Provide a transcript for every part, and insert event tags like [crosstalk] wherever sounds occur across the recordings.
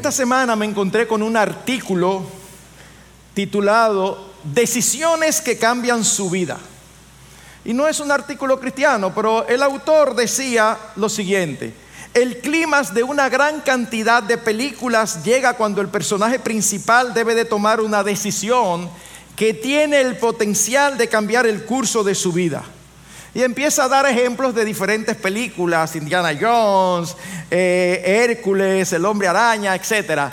Esta semana me encontré con un artículo titulado Decisiones que cambian su vida. Y no es un artículo cristiano, pero el autor decía lo siguiente. El clímax de una gran cantidad de películas llega cuando el personaje principal debe de tomar una decisión que tiene el potencial de cambiar el curso de su vida. Y empieza a dar ejemplos de diferentes películas, Indiana Jones, eh, Hércules, El hombre araña, etc.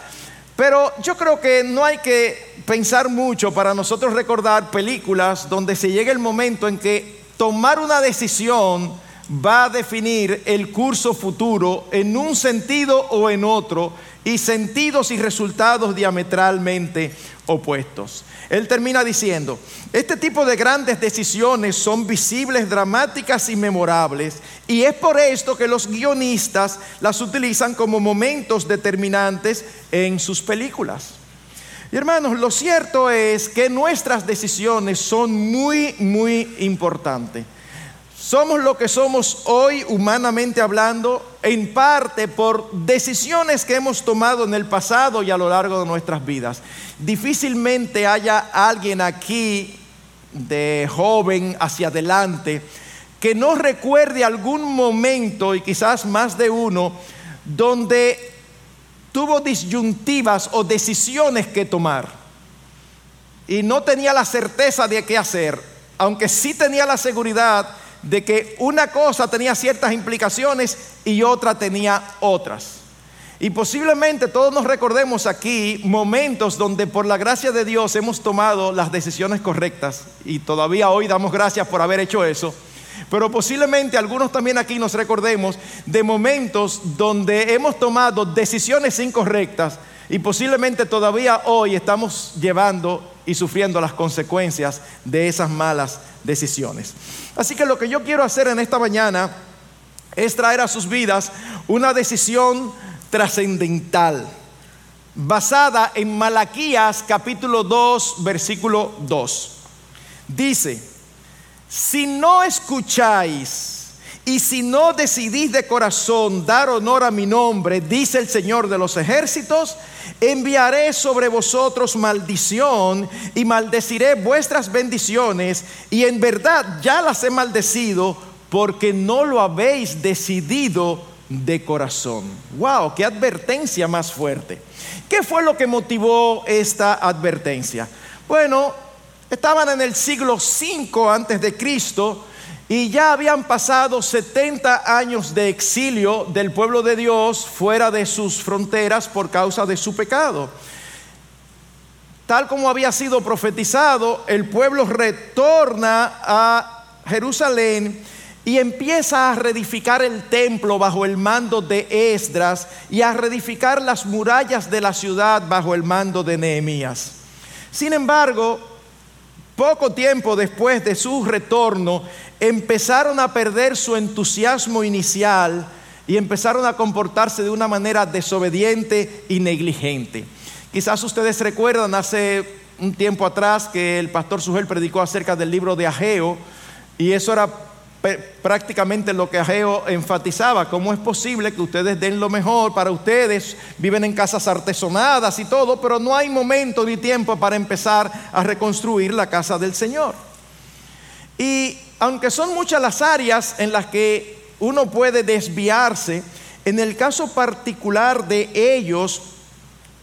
Pero yo creo que no hay que pensar mucho para nosotros recordar películas donde se llega el momento en que tomar una decisión va a definir el curso futuro en un sentido o en otro y sentidos y resultados diametralmente opuestos. Él termina diciendo, este tipo de grandes decisiones son visibles, dramáticas y memorables, y es por esto que los guionistas las utilizan como momentos determinantes en sus películas. Y hermanos, lo cierto es que nuestras decisiones son muy, muy importantes. Somos lo que somos hoy, humanamente hablando, en parte por decisiones que hemos tomado en el pasado y a lo largo de nuestras vidas. Difícilmente haya alguien aquí de joven hacia adelante que no recuerde algún momento, y quizás más de uno, donde tuvo disyuntivas o decisiones que tomar y no tenía la certeza de qué hacer, aunque sí tenía la seguridad de que una cosa tenía ciertas implicaciones y otra tenía otras. Y posiblemente todos nos recordemos aquí momentos donde por la gracia de Dios hemos tomado las decisiones correctas y todavía hoy damos gracias por haber hecho eso. Pero posiblemente algunos también aquí nos recordemos de momentos donde hemos tomado decisiones incorrectas y posiblemente todavía hoy estamos llevando y sufriendo las consecuencias de esas malas decisiones. Así que lo que yo quiero hacer en esta mañana es traer a sus vidas una decisión trascendental basada en Malaquías capítulo 2 versículo 2. Dice, si no escucháis y si no decidís de corazón dar honor a mi nombre, dice el Señor de los ejércitos, enviaré sobre vosotros maldición y maldeciré vuestras bendiciones y en verdad ya las he maldecido porque no lo habéis decidido de corazón. Wow, qué advertencia más fuerte. ¿Qué fue lo que motivó esta advertencia? Bueno, estaban en el siglo 5 antes de Cristo y ya habían pasado 70 años de exilio del pueblo de Dios fuera de sus fronteras por causa de su pecado. Tal como había sido profetizado, el pueblo retorna a Jerusalén y empieza a reedificar el templo bajo el mando de Esdras y a reedificar las murallas de la ciudad bajo el mando de Nehemías. Sin embargo, poco tiempo después de su retorno, empezaron a perder su entusiasmo inicial y empezaron a comportarse de una manera desobediente y negligente. Quizás ustedes recuerdan hace un tiempo atrás que el pastor Sugel predicó acerca del libro de Ageo y eso era prácticamente lo que Ageo enfatizaba, cómo es posible que ustedes den lo mejor para ustedes, viven en casas artesonadas y todo, pero no hay momento ni tiempo para empezar a reconstruir la casa del Señor. Y aunque son muchas las áreas en las que uno puede desviarse, en el caso particular de ellos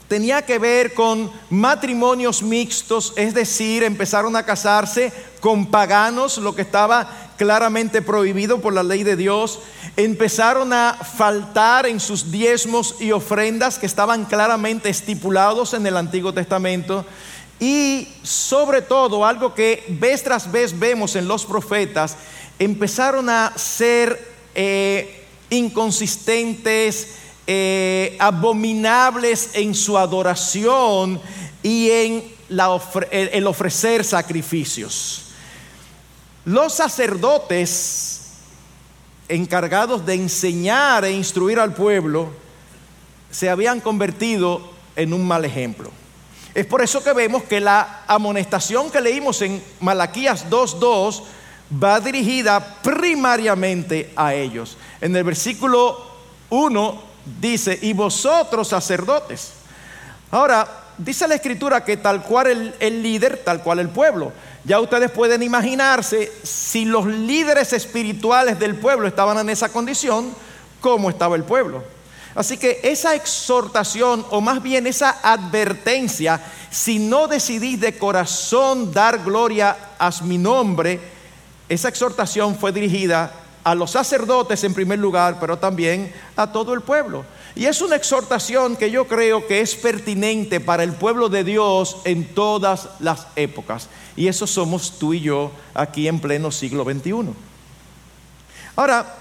tenía que ver con matrimonios mixtos, es decir, empezaron a casarse con paganos, lo que estaba claramente prohibido por la ley de Dios, empezaron a faltar en sus diezmos y ofrendas que estaban claramente estipulados en el Antiguo Testamento, y sobre todo, algo que vez tras vez vemos en los profetas, empezaron a ser eh, inconsistentes, eh, abominables en su adoración y en el ofrecer sacrificios. Los sacerdotes encargados de enseñar e instruir al pueblo se habían convertido en un mal ejemplo. Es por eso que vemos que la amonestación que leímos en Malaquías 2.2 va dirigida primariamente a ellos. En el versículo 1 dice, y vosotros sacerdotes. Ahora, dice la escritura que tal cual el, el, líder, tal cual el pueblo. Ya ustedes pueden imaginarse si los líderes espirituales del pueblo estaban en esa condición, cómo estaba el pueblo. Así que esa exhortación, o más bien esa advertencia, si no decidís de corazón dar gloria a mi nombre, esa exhortación fue dirigida a los sacerdotes en primer lugar, pero también a todo el pueblo. Y es una exhortación que yo creo que es pertinente para el pueblo de Dios en todas las épocas. Y eso somos tú y yo aquí en pleno siglo XXI. Ahora,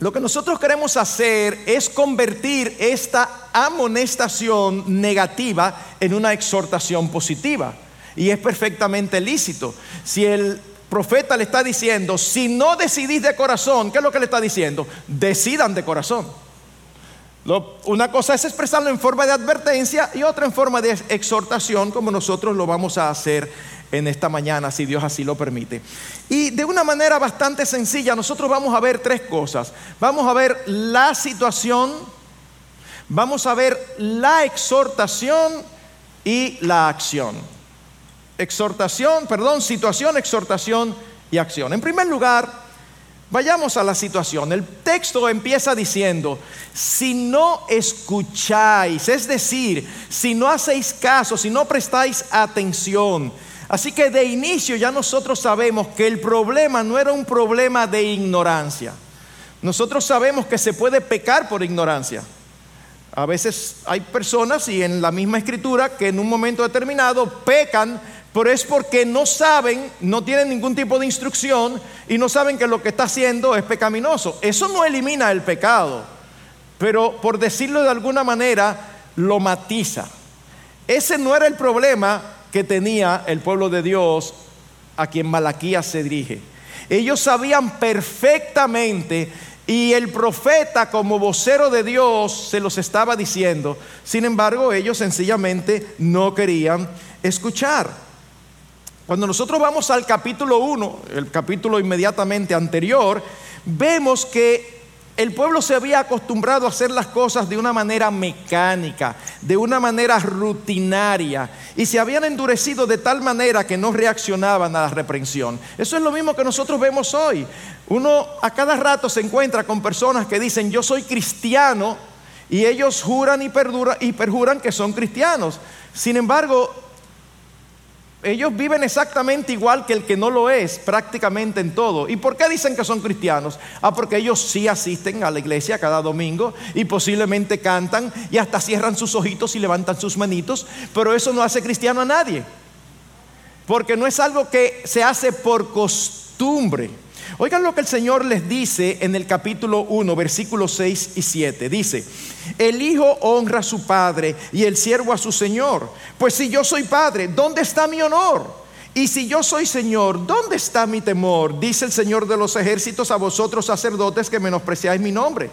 lo que nosotros queremos hacer es convertir esta amonestación negativa en una exhortación positiva. Y es perfectamente lícito. Si el profeta le está diciendo, si no decidís de corazón, ¿qué es lo que le está diciendo? Decidan de corazón. una cosa es expresarlo en forma de advertencia y otra en forma de exhortación, como nosotros lo vamos a hacer en esta mañana, si Dios así lo permite. Y de una manera bastante sencilla, nosotros vamos a ver tres cosas. Vamos a ver la situación, vamos a ver la exhortación y la acción. Exhortación, perdón, situación, exhortación y acción. En primer lugar, Vayamos a la situación. El texto empieza diciendo, si no escucháis, es decir, si no hacéis caso, si no prestáis atención, Así que de inicio ya nosotros sabemos que el problema no era un problema de ignorancia. Nosotros sabemos que se puede pecar por ignorancia. A veces hay personas y en la misma escritura que en un momento determinado pecan, pero es porque no saben, no tienen ningún tipo de instrucción y no saben que lo que está haciendo es pecaminoso. Eso no elimina el pecado, pero por decirlo de alguna manera, lo matiza. Ese no era el problema que tenía el pueblo de Dios a quien Malaquías se dirige. Ellos sabían perfectamente y el profeta como vocero de Dios se los estaba diciendo. Sin embargo, ellos sencillamente no querían escuchar. Cuando nosotros vamos al capítulo 1, el capítulo inmediatamente anterior, vemos que el pueblo se había acostumbrado a hacer las cosas de una manera mecánica, de una manera rutinaria, y se habían endurecido de tal manera que no reaccionaban a la reprensión. Eso es lo mismo que nosotros vemos hoy. Uno a cada rato se encuentra con personas que dicen, yo soy cristiano, y ellos juran y, y perjuran que son cristianos. Sin embargo, ellos viven exactamente igual que el que no lo es, prácticamente en todo. ¿Y por qué dicen que son cristianos? Ah, porque ellos sí asisten a la iglesia cada domingo y posiblemente cantan y hasta cierran sus ojitos y levantan sus manitos, pero eso no hace cristiano a nadie. Porque no es algo que se hace por costumbre. Oigan lo que el Señor les dice en el capítulo 1, versículos 6 y 7. Dice, el Hijo honra a su Padre y el siervo a su Señor. Pues si yo soy Padre, ¿dónde está mi honor? Y si yo soy Señor, ¿dónde está mi temor? Dice el Señor de los ejércitos a vosotros sacerdotes que menospreciáis mi nombre.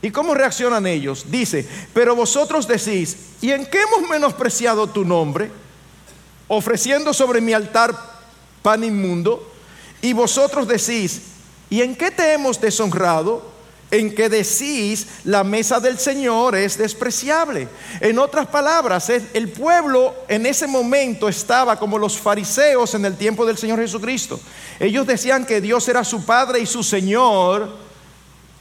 ¿Y cómo reaccionan ellos? Dice, pero vosotros decís, ¿y en qué hemos menospreciado tu nombre? Ofreciendo sobre mi altar pan inmundo. Y vosotros decís, ¿y en qué te hemos deshonrado? En que decís, la mesa del Señor es despreciable. En otras palabras, el pueblo en ese momento estaba como los fariseos en el tiempo del Señor Jesucristo. Ellos decían que Dios era su Padre y su Señor,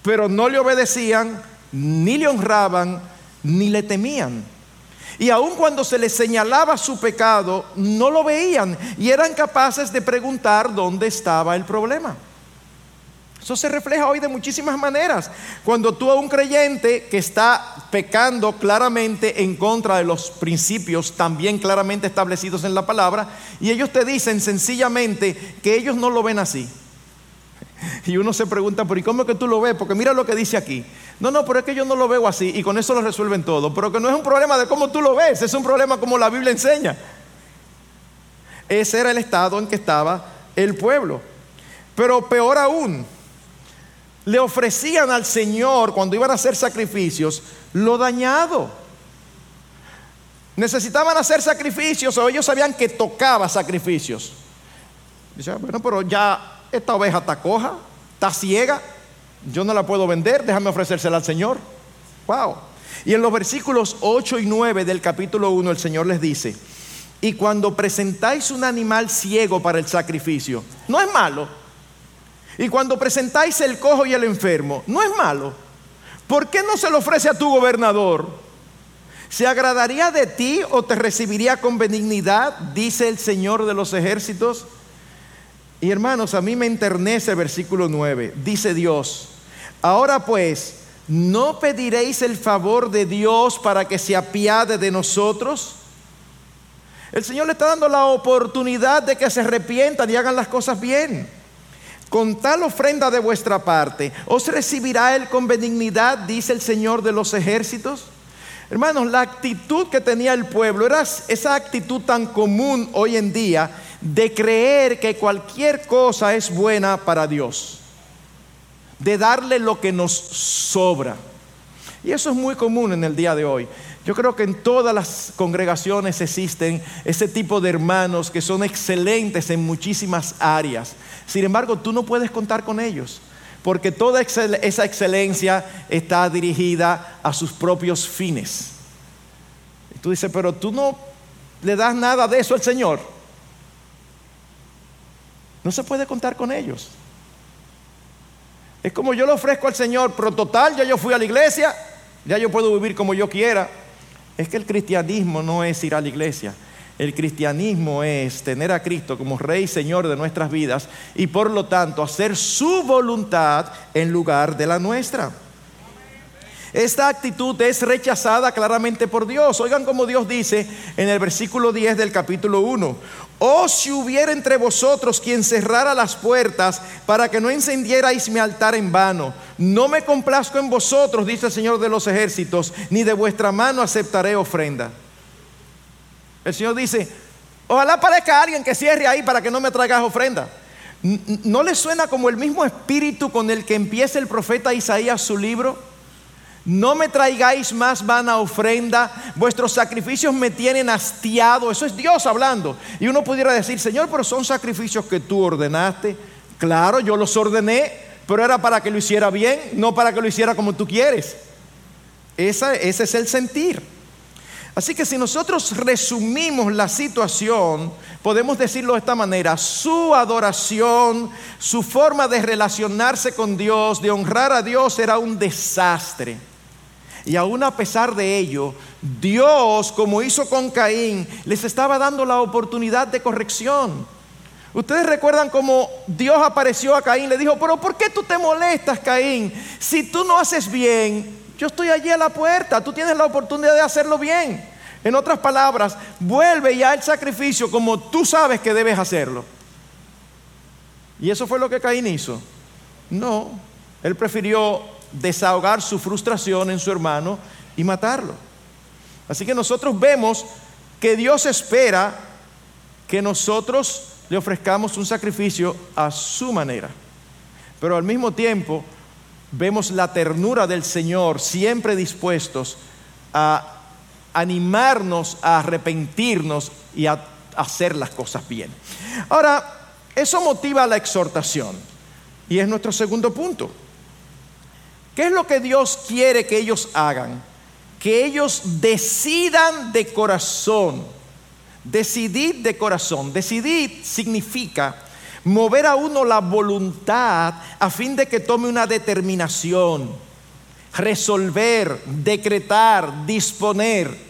pero no le obedecían, ni le honraban, ni le temían. Y aun cuando se les señalaba su pecado, no lo veían y eran capaces de preguntar dónde estaba el problema. Eso se refleja hoy de muchísimas maneras. Cuando tú a un creyente que está pecando claramente en contra de los principios también claramente establecidos en la palabra, y ellos te dicen sencillamente que ellos no lo ven así. [laughs] Y uno se pregunta, ¿por cómo es que tú lo ves? Porque mira lo que dice aquí. No, no, pero es que yo no lo veo así y con eso lo resuelven todo. Pero que no es un problema de cómo tú lo ves, es un problema como la Biblia enseña. Ese era el estado en que estaba el pueblo. Pero peor aún, le ofrecían al Señor cuando iban a hacer sacrificios lo dañado. Necesitaban hacer sacrificios o ellos sabían que tocaba sacrificios. Dice, bueno, pero ya esta oveja está coja, está ciega, yo no la puedo vender, déjame ofrecérsela al Señor. Wow. Y en los versículos 8 y 9 del capítulo 1 el Señor les dice, y cuando presentáis un animal ciego para el sacrificio, no es malo. Y cuando presentáis el cojo y el enfermo, no es malo. ¿Por qué no se lo ofrece a tu gobernador? ¿Se agradaría de ti o te recibiría con benignidad? Dice el Señor de los ejércitos. Y hermanos, a mí me enternece el versículo 9. Dice Dios, ahora pues, ¿no pediréis el favor de Dios para que se apiade de nosotros? El Señor le está dando la oportunidad de que se arrepientan y hagan las cosas bien. Con tal ofrenda de vuestra parte, ¿os recibirá Él con benignidad? Dice el Señor de los ejércitos. Hermanos, la actitud que tenía el pueblo era esa actitud tan común hoy en día de creer que cualquier cosa es buena para Dios, de darle lo que nos sobra. Y eso es muy común en el día de hoy. Yo creo que en todas las congregaciones existen ese tipo de hermanos que son excelentes en muchísimas áreas. Sin embargo, tú no puedes contar con ellos, porque toda esa excelencia está dirigida a sus propios fines. Y tú dices, pero tú no le das nada de eso al Señor. No se puede contar con ellos. Es como yo le ofrezco al Señor, pero total, ya yo fui a la iglesia, ya yo puedo vivir como yo quiera. Es que el cristianismo no es ir a la iglesia. El cristianismo es tener a Cristo como Rey y Señor de nuestras vidas y por lo tanto hacer su voluntad en lugar de la nuestra. Esta actitud es rechazada claramente por Dios. Oigan como Dios dice en el versículo 10 del capítulo 1. O si hubiera entre vosotros quien cerrara las puertas para que no encendierais mi altar en vano. No me complazco en vosotros, dice el Señor de los ejércitos, ni de vuestra mano aceptaré ofrenda. El Señor dice, ojalá aparezca alguien que cierre ahí para que no me traigas ofrenda. ¿No le suena como el mismo espíritu con el que empieza el profeta Isaías su libro? No me traigáis más vana ofrenda, vuestros sacrificios me tienen hastiado. Eso es Dios hablando. Y uno pudiera decir, Señor, pero son sacrificios que tú ordenaste. Claro, yo los ordené, pero era para que lo hiciera bien, no para que lo hiciera como tú quieres. ese es el sentir. Así que si nosotros resumimos la situación, podemos decirlo de esta manera, su adoración, su forma de relacionarse con Dios, de honrar a Dios era un desastre. Y aún a pesar de ello, Dios, como hizo con Caín, les estaba dando la oportunidad de corrección. Ustedes recuerdan cómo Dios apareció a Caín, le dijo, pero ¿por qué tú te molestas, Caín? Si tú no haces bien, yo estoy allí a la puerta, tú tienes la oportunidad de hacerlo bien. En otras palabras, vuelve ya el sacrificio como tú sabes que debes hacerlo. ¿Y eso fue lo que Caín hizo? No, él prefirió desahogar su frustración en su hermano y matarlo. Así que nosotros vemos que Dios espera que nosotros le ofrezcamos un sacrificio a su manera. Pero al mismo tiempo vemos la ternura del Señor siempre dispuestos a animarnos a arrepentirnos y a hacer las cosas bien. Ahora, eso motiva la exhortación y es nuestro segundo punto. ¿Qué es lo que Dios quiere que ellos hagan? Que ellos decidan de corazón. Decidir de corazón. Decidir significa mover a uno la voluntad a fin de que tome una determinación, resolver, decretar, disponer.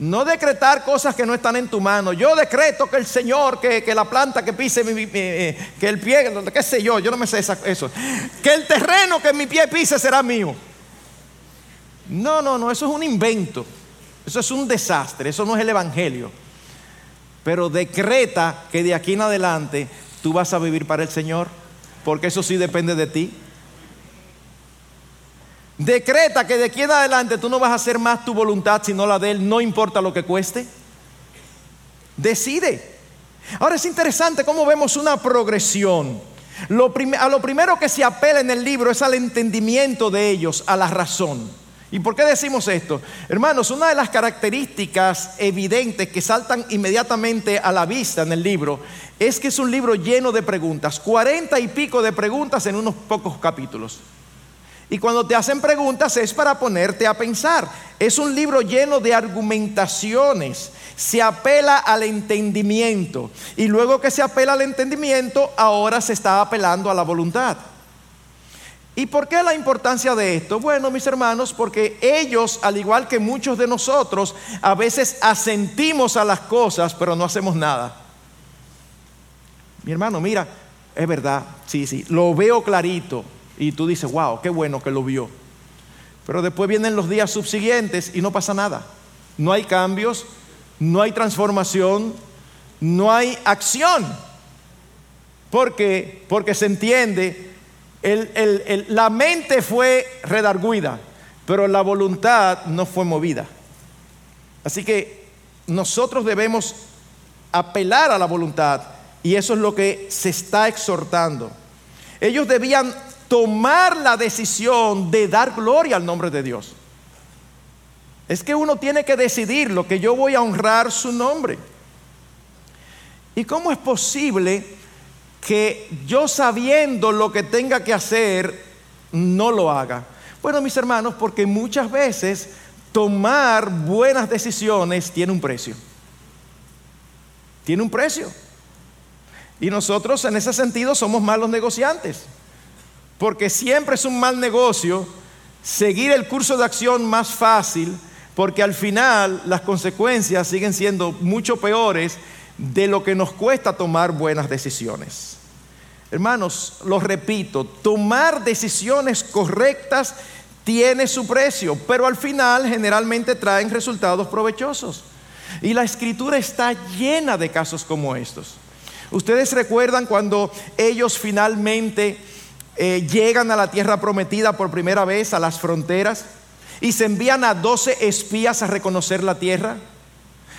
No decretar cosas que no están en tu mano. Yo decreto que el Señor, que, la planta que pise, mi, eh, que el pie, qué sé yo, yo no me sé eso. Que el terreno que mi pie pise será mío. No, no, no, eso es un invento. Eso es un desastre, eso no es el Evangelio. Pero decreta que de aquí en adelante tú vas a vivir para el Señor, porque eso sí depende de ti. Decreta que de aquí en adelante tú no vas a hacer más tu voluntad sino la de Él, no importa lo que cueste. Decide. Ahora es interesante cómo vemos una progresión. a lo primero que se apela en el libro es al entendimiento de ellos, a la razón. ¿Y por qué decimos esto? Hermanos, una de las características evidentes que saltan inmediatamente a la vista en el libro es que es un libro lleno de preguntas, cuarenta y pico de preguntas en unos pocos capítulos. Y cuando te hacen preguntas es para ponerte a pensar. Es un libro lleno de argumentaciones. Se apela al entendimiento. Y luego que se apela al entendimiento, ahora se está apelando a la voluntad. ¿Y por qué la importancia de esto? Bueno, mis hermanos, porque ellos, al igual que muchos de nosotros, a veces asentimos a las cosas, pero no hacemos nada. Mi hermano, mira, es verdad, sí, sí, lo veo clarito. Y tú dices, wow, qué bueno que lo vio. Pero después vienen los días subsiguientes y no pasa nada. No hay cambios, no hay transformación, no hay acción. ¿Por qué? Porque se entiende la mente fue redarguida, pero la voluntad no fue movida. Así que nosotros debemos apelar a la voluntad y eso es lo que se está exhortando. Ellos debían tomar la decisión de dar gloria al nombre de Dios. Es que uno tiene que decidir lo que yo voy a honrar su nombre. ¿Y cómo es posible que yo sabiendo lo que tenga que hacer, no lo haga. Bueno, mis hermanos, porque muchas veces tomar buenas decisiones tiene un precio. Tiene un precio. Y nosotros en ese sentido somos malos negociantes. Porque siempre es un mal negocio seguir el curso de acción más fácil, porque al final las consecuencias siguen siendo mucho peores de lo que nos cuesta tomar buenas decisiones. Hermanos, lo repito, tomar decisiones correctas tiene su precio, pero al final generalmente traen resultados provechosos. Y la escritura está llena de casos como estos. Ustedes recuerdan cuando ellos finalmente eh, llegan a la tierra prometida por primera vez, a las fronteras, y se envían a 12 espías a reconocer la tierra.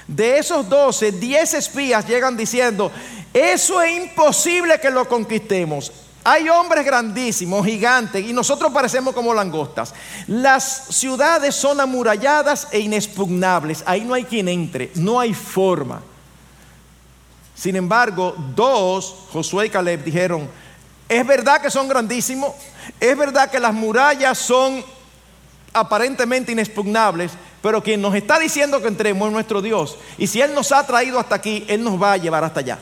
De esos doce, diez espías llegan diciendo, eso es imposible que lo conquistemos. Hay hombres grandísimos, gigantes, y nosotros parecemos como langostas. Las ciudades son amuralladas e inexpugnables. Ahí no hay quien entre, no hay forma. Sin embargo, dos, Josué y Caleb, dijeron, es verdad que son grandísimos, es verdad que las murallas son aparentemente inexpugnables, pero quien nos está diciendo que entremos es nuestro Dios. Y si Él nos ha traído hasta aquí, Él nos va a llevar hasta allá.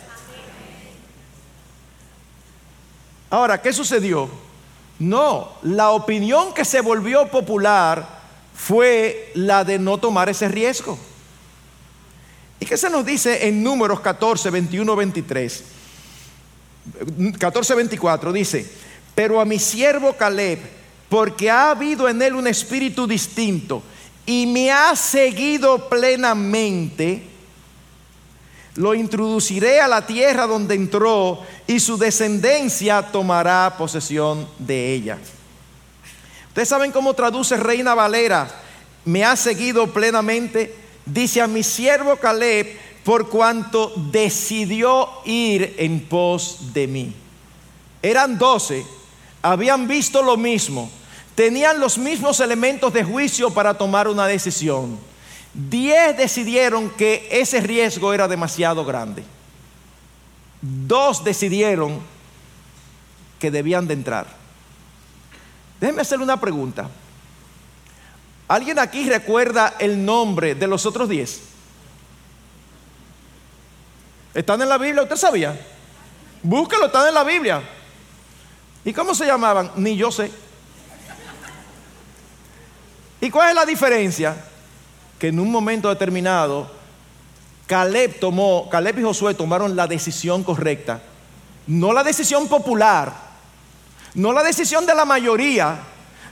Ahora, ¿qué sucedió? No, la opinión que se volvió popular fue la de no tomar ese riesgo. ¿Y qué se nos dice en números 14, 21, 23? 14, 24 dice, pero a mi siervo Caleb, porque ha habido en él un espíritu distinto y me ha seguido plenamente, lo introduciré a la tierra donde entró y su descendencia tomará posesión de ella. Ustedes saben cómo traduce Reina Valera, me ha seguido plenamente, dice a mi siervo Caleb, por cuanto decidió ir en pos de mí. Eran doce, habían visto lo mismo, tenían los mismos elementos de juicio para tomar una decisión. Diez decidieron que ese riesgo era demasiado grande. Dos decidieron que debían de entrar. Déjenme hacerle una pregunta. ¿Alguien aquí recuerda el nombre de los otros diez? ¿Están en la Biblia? ¿Usted sabía? Búsquelo, están en la Biblia. ¿Y cómo se llamaban? Ni yo sé. ¿Y cuál es la diferencia? Que en un momento determinado, Caleb tomó, Caleb y Josué tomaron la decisión correcta. No la decisión popular, no la decisión de la mayoría,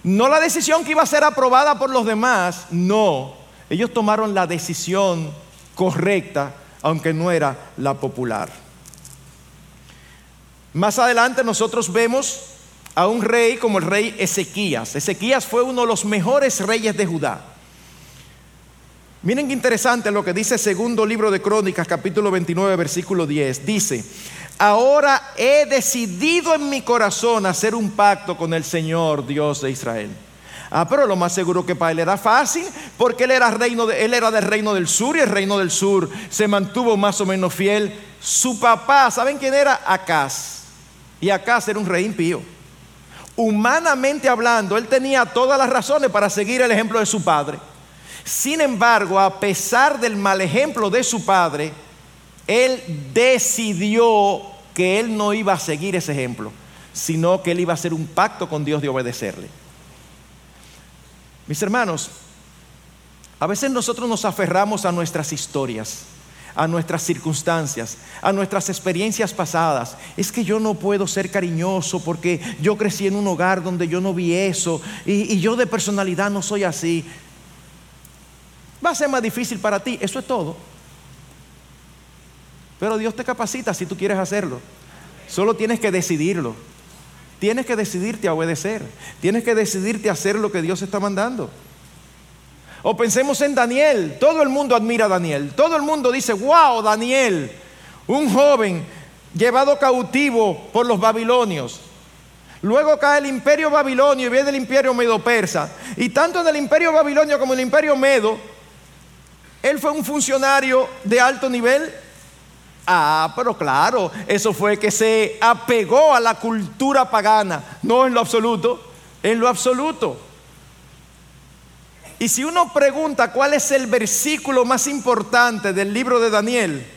no la decisión que iba a ser aprobada por los demás, no. Ellos tomaron la decisión correcta, aunque no era la popular. Más adelante nosotros vemos a un rey como el rey Ezequías. Ezequías fue uno de los mejores reyes de Judá. Miren qué interesante lo que dice segundo libro de Crónicas, capítulo 29, versículo 10. Dice, ahora he decidido en mi corazón hacer un pacto con el Señor, Dios de Israel. Ah, pero lo más seguro que para él era fácil, porque él era, reino él era del reino del sur y el reino del sur se mantuvo más o menos fiel. Su papá, ¿saben quién era? Acaz. Y Acaz era un rey impío. Humanamente hablando, él tenía todas las razones para seguir el ejemplo de su padre. Sin embargo, a pesar del mal ejemplo de su padre, él decidió que él no iba a seguir ese ejemplo, sino que él iba a hacer un pacto con Dios de obedecerle. Mis hermanos, a veces nosotros nos aferramos a nuestras historias, a nuestras circunstancias, a nuestras experiencias pasadas. Es que yo no puedo ser cariñoso porque yo crecí en un hogar donde yo no vi eso y, yo de personalidad no soy así. Va a ser más difícil para ti, eso es todo. Pero Dios te capacita si tú quieres hacerlo. Solo tienes que decidirlo. Tienes que decidirte a obedecer. Tienes que decidirte a hacer lo que Dios está mandando. O pensemos en Daniel. Todo el mundo admira a Daniel. Todo el mundo dice, wow, Daniel, un joven llevado cautivo por los babilonios. Luego cae el imperio babilonio y viene el imperio medo-persa. Y tanto en el imperio babilonio como en el imperio medo, él fue un funcionario de alto nivel Ah, pero claro, eso fue que se apegó a la cultura pagana, no en lo absoluto, en lo absoluto. Y si uno pregunta cuál es el versículo más importante del libro de Daniel,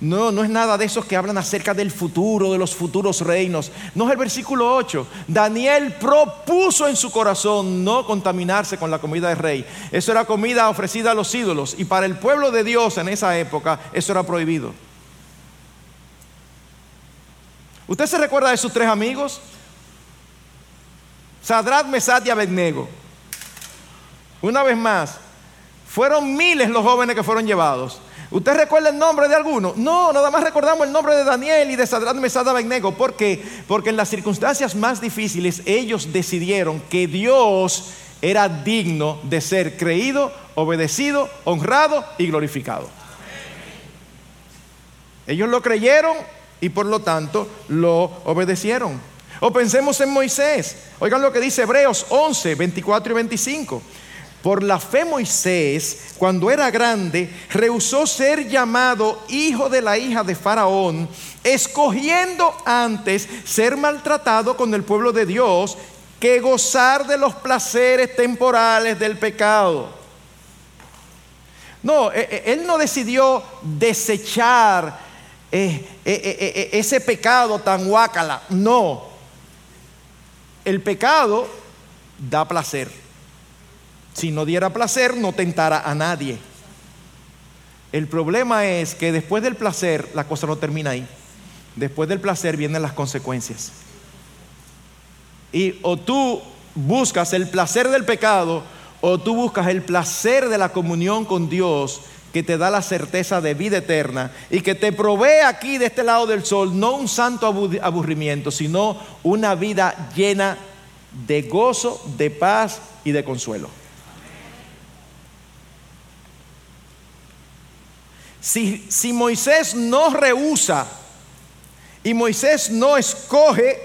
no, no es nada de esos que hablan acerca del futuro, de los futuros reinos. No es el versículo 8. Daniel propuso en su corazón no contaminarse con la comida del rey. Eso era comida ofrecida a los ídolos. Y para el pueblo de Dios en esa época, eso era prohibido. ¿Usted se recuerda de sus tres amigos? Sadrat, Mesat y Abednego. Una vez más, fueron miles los jóvenes que fueron llevados. ¿Usted recuerda el nombre de alguno? No, nada más recordamos el nombre de Daniel y de Sadrat, Mesat y Abednego. ¿Por qué? Porque en las circunstancias más difíciles ellos decidieron que Dios era digno de ser creído, obedecido, honrado y glorificado. Ellos lo creyeron y por lo tanto lo obedecieron. O pensemos en Moisés. Oigan lo que dice Hebreos 11, 24 y 25. Por la fe Moisés, cuando era grande, rehusó ser llamado hijo de la hija de Faraón, escogiendo antes ser maltratado con el pueblo de Dios que gozar de los placeres temporales del pecado. No, e, e, él no decidió desechar eh, eh, eh, ese pecado tan guácala. No. El pecado da placer. Si no diera placer, no tentara a nadie. El problema es que después del placer, la cosa no termina ahí. Después del placer vienen las consecuencias. Y o tú buscas el placer del pecado o tú buscas el placer de la comunión con Dios que te da la certeza de vida eterna y que te provee aquí de este lado del sol no un santo aburrimiento, sino una vida llena de gozo, de paz y de consuelo. Si, si Moisés no rehúsa y Moisés no escoge,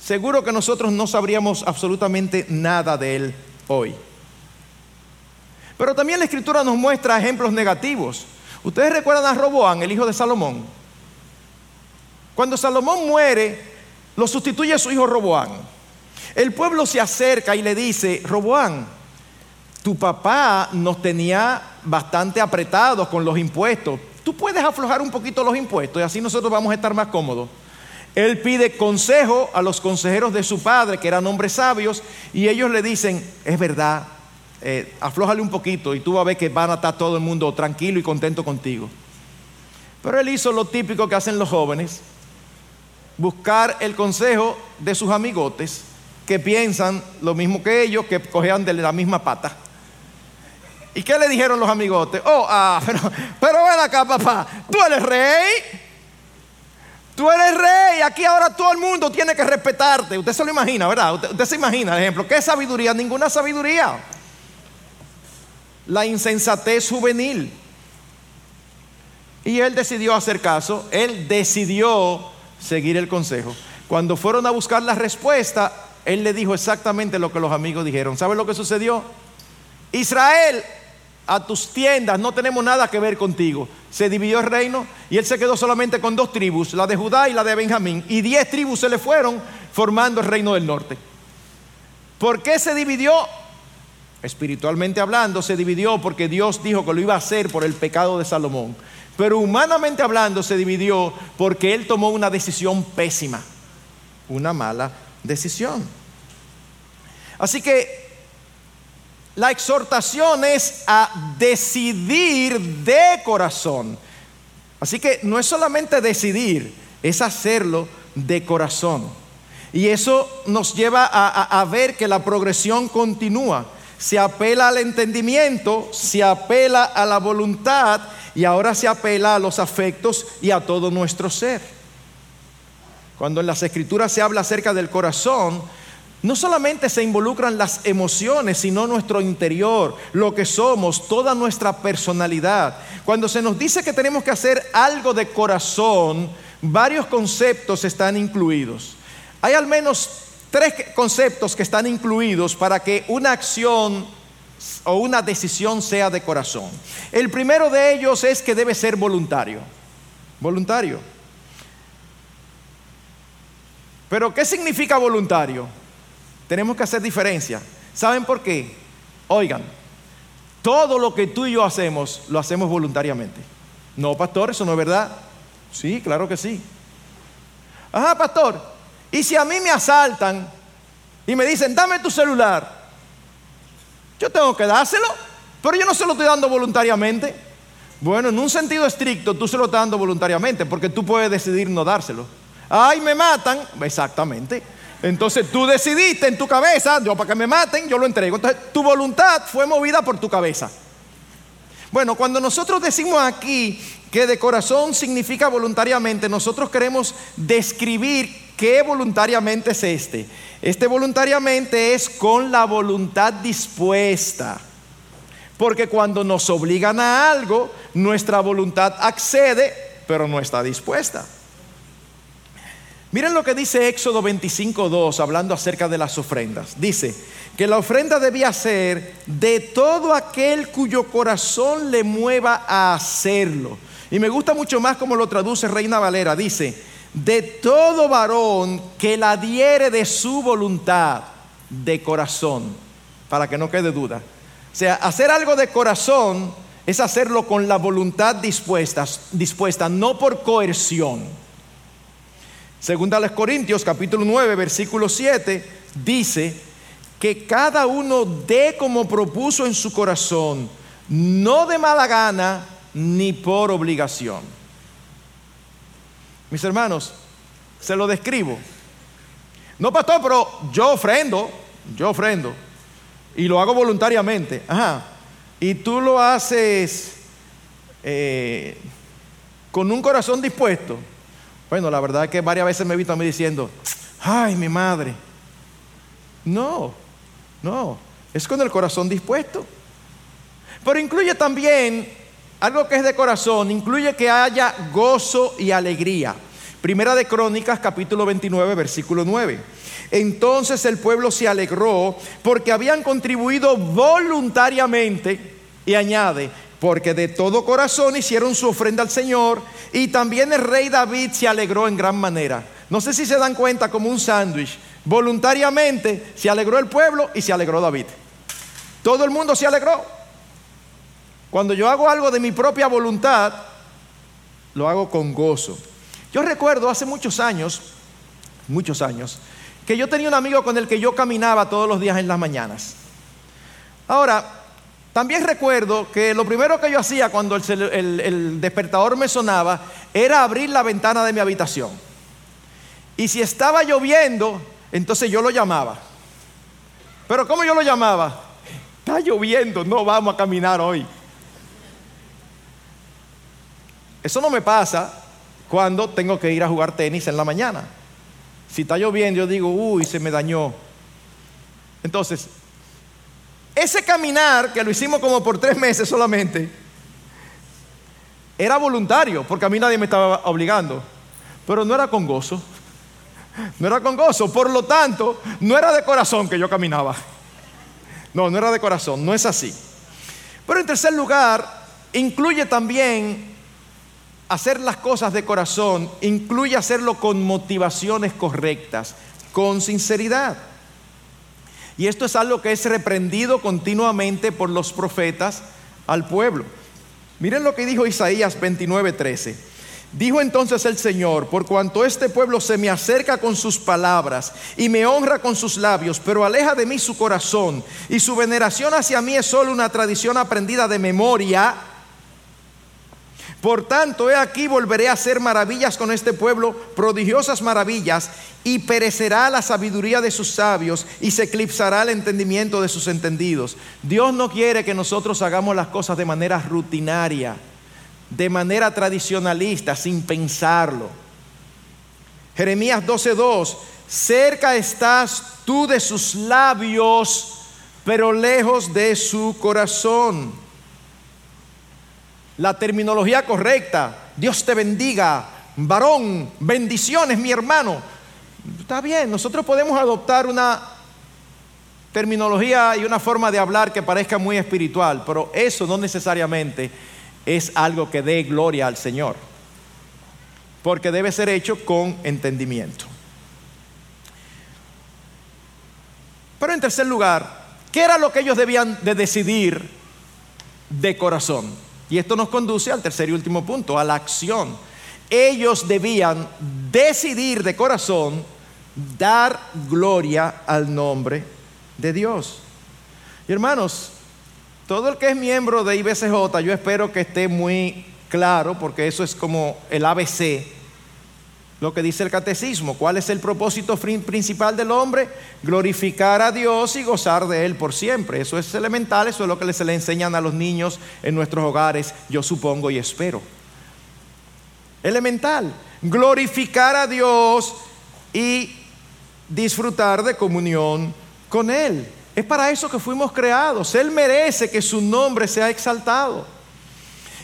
seguro que nosotros no sabríamos absolutamente nada de él hoy. Pero también la escritura nos muestra ejemplos negativos. Ustedes recuerdan a Roboán, el hijo de Salomón. Cuando Salomón muere, lo sustituye a su hijo Roboán. El pueblo se acerca y le dice, Roboán, tu papá nos tenía bastante apretados con los impuestos. Tú puedes aflojar un poquito los impuestos y así nosotros vamos a estar más cómodos. Él pide consejo a los consejeros de su padre, que eran hombres sabios, y ellos le dicen, es verdad, eh, aflójale un poquito y tú vas a ver que van a estar todo el mundo tranquilo y contento contigo. Pero él hizo lo típico que hacen los jóvenes, buscar el consejo de sus amigotes que piensan lo mismo que ellos, que cojean de la misma pata. ¿Y qué le dijeron los amigotes? Oh, ah, [laughs] pero, pero ven acá, papá, tú eres rey. Tú eres rey, aquí ahora todo el mundo tiene que respetarte. Usted se lo imagina, ¿verdad? Usted, usted se imagina, el ejemplo. ¿Qué sabiduría? Ninguna sabiduría la insensatez juvenil. Y él decidió hacer caso, él decidió seguir el consejo. Cuando fueron a buscar la respuesta, él le dijo exactamente lo que los amigos dijeron. ¿Sabe lo que sucedió? Israel, a tus tiendas, no tenemos nada que ver contigo. Se dividió el reino y él se quedó solamente con dos tribus, la de Judá y la de Benjamín. Y diez tribus se le fueron formando el reino del norte. ¿Por qué se dividió? Espiritualmente hablando, se dividió porque Dios dijo que lo iba a hacer por el pecado de Salomón. Pero humanamente hablando, se dividió porque él tomó una decisión pésima, una mala decisión. Así que la exhortación es a decidir de corazón. Así que no es solamente decidir, es hacerlo de corazón. Y eso nos lleva a, ver que la progresión continúa. Se apela al entendimiento, se apela a la voluntad y ahora se apela a los afectos y a todo nuestro ser. Cuando en las escrituras se habla acerca del corazón, no solamente se involucran las emociones, sino nuestro interior, lo que somos, toda nuestra personalidad. Cuando se nos dice que tenemos que hacer algo de corazón, varios conceptos están incluidos. Hay al menos tres conceptos que están incluidos para que una acción o una decisión sea de corazón. El primero de ellos es que debe ser voluntario. Voluntario. Pero ¿qué significa voluntario? Tenemos que hacer diferencia. ¿Saben por qué? Oigan, todo lo que tú y yo hacemos, lo hacemos voluntariamente. No, pastor, eso no es verdad. Sí, claro que sí. Ajá, pastor. Y si a mí me asaltan y me dicen, dame tu celular, yo tengo que dárselo, pero yo no se lo estoy dando voluntariamente. Bueno, en un sentido estricto, tú se lo estás dando voluntariamente, porque tú puedes decidir no dárselo. Ay, me matan, exactamente. Entonces tú decidiste en tu cabeza, yo para que me maten, yo lo entrego. Entonces tu voluntad fue movida por tu cabeza. Bueno, cuando nosotros decimos aquí que de corazón significa voluntariamente, nosotros queremos describir qué voluntariamente es este. Este voluntariamente es con la voluntad dispuesta. Porque cuando nos obligan a algo, nuestra voluntad accede, pero no está dispuesta. Miren lo que dice Éxodo 25.2 hablando acerca de las ofrendas. Dice que la ofrenda debía ser de todo aquel cuyo corazón le mueva a hacerlo. Y me gusta mucho más como lo traduce Reina Valera. Dice, de todo varón que la diere de su voluntad de corazón, para que no quede duda. O sea, hacer algo de corazón es hacerlo con la voluntad dispuesta, dispuesta no por coerción. Segunda a los Corintios capítulo 9 versículo 7 dice que cada uno dé como propuso en su corazón, no de mala gana ni por obligación. Mis hermanos, se lo describo. No, pastor, pero yo ofrendo, yo ofrendo y lo hago voluntariamente. Ajá. Y tú lo haces eh, con un corazón dispuesto. Bueno, la verdad es que varias veces me he visto a mí diciendo, ay, mi madre. No, no, es con el corazón dispuesto. Pero incluye también algo que es de corazón, incluye que haya gozo y alegría. Primera de Crónicas, capítulo 29, versículo 9. Entonces el pueblo se alegró porque habían contribuido voluntariamente y añade, porque de todo corazón hicieron su ofrenda al Señor y también el rey David se alegró en gran manera. No sé si se dan cuenta como un sándwich. Voluntariamente se alegró el pueblo y se alegró David. Todo el mundo se alegró. Cuando yo hago algo de mi propia voluntad, lo hago con gozo. Yo recuerdo hace muchos años, muchos años, que yo tenía un amigo con el que yo caminaba todos los días en las mañanas. Ahora, también recuerdo que lo primero que yo hacía cuando el, despertador me sonaba era abrir la ventana de mi habitación. Y si estaba lloviendo, entonces yo lo llamaba. Pero ¿cómo yo lo llamaba? Está lloviendo, no vamos a caminar hoy. Eso no me pasa cuando tengo que ir a jugar tenis en la mañana. Si está lloviendo, yo digo, uy, se me dañó. Entonces, ese caminar, que lo hicimos como por tres meses solamente, era voluntario, porque a mí nadie me estaba obligando, pero no era con gozo, No era con gozo. Por lo tanto, no era de corazón que yo caminaba. No, no era de corazón. No es así. Pero en tercer lugar, incluye también hacer las cosas de corazón, incluye hacerlo con motivaciones correctas, con sinceridad. Y esto es algo que es reprendido continuamente por los profetas al pueblo. Miren lo que dijo Isaías 29:13. Dijo entonces el Señor, por cuanto este pueblo se me acerca con sus palabras y me honra con sus labios, pero aleja de mí su corazón, y su veneración hacia mí es solo una tradición aprendida de memoria, por tanto, he aquí volveré a hacer maravillas con este pueblo, prodigiosas maravillas, y perecerá la sabiduría de sus sabios y se eclipsará el entendimiento de sus entendidos. Dios no quiere que nosotros hagamos las cosas de manera rutinaria, de manera tradicionalista, sin pensarlo. Jeremías 12:2, cerca estás tú de sus labios, pero lejos de su corazón la terminología correcta. Dios te bendiga, varón, bendiciones, mi hermano. Está bien, nosotros podemos adoptar una terminología y una forma de hablar que parezca muy espiritual, pero eso no necesariamente es algo que dé gloria al Señor, porque debe ser hecho con entendimiento. Pero en tercer lugar, ¿qué era lo que ellos debían de decidir de corazón? Y esto nos conduce al tercer y último punto, a la acción. Ellos debían decidir de corazón dar gloria al nombre de Dios. Y hermanos, todo el que es miembro de IBCJ, yo espero que esté muy claro, porque eso es como el ABC lo que dice el catecismo. ¿Cuál es el propósito principal del hombre? Glorificar a Dios y gozar de Él por siempre. Eso es elemental, eso es lo que se le enseñan a los niños en nuestros hogares, yo supongo y espero. Elemental. Glorificar a Dios y disfrutar de comunión con Él. Es para eso que fuimos creados. Él merece que su nombre sea exaltado.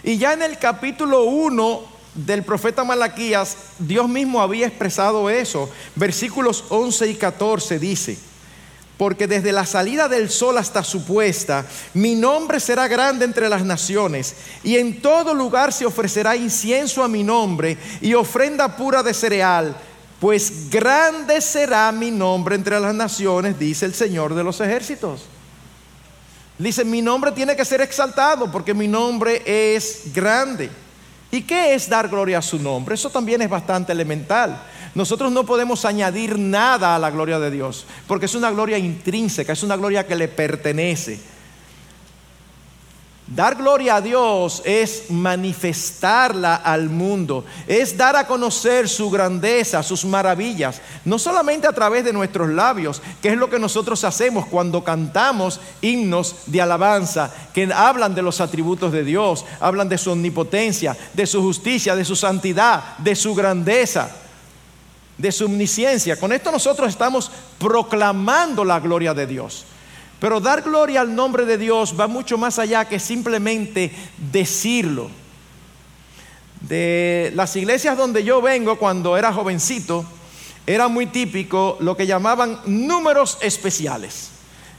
Y ya en el capítulo 1 del profeta Malaquías, Dios mismo había expresado eso. Versículos 11 y 14 dice, porque desde la salida del sol hasta su puesta, mi nombre será grande entre las naciones, y en todo lugar se ofrecerá incienso a mi nombre y ofrenda pura de cereal, pues grande será mi nombre entre las naciones, dice el Señor de los ejércitos. Dice, mi nombre tiene que ser exaltado porque mi nombre es grande. ¿Y qué es dar gloria a su nombre? Eso también es bastante elemental. Nosotros no podemos añadir nada a la gloria de Dios, porque es una gloria intrínseca, es una gloria que le pertenece. Dar gloria a Dios es manifestarla al mundo, es dar a conocer su grandeza, sus maravillas, no solamente a través de nuestros labios, que es lo que nosotros hacemos cuando cantamos himnos de alabanza, que hablan de los atributos de Dios, hablan de su omnipotencia, de su justicia, de su santidad, de su grandeza, de su omnisciencia. Con esto nosotros estamos proclamando la gloria de Dios. Pero dar gloria al nombre de Dios va mucho más allá que simplemente decirlo. De las iglesias donde yo vengo cuando era jovencito, era muy típico lo que llamaban números especiales.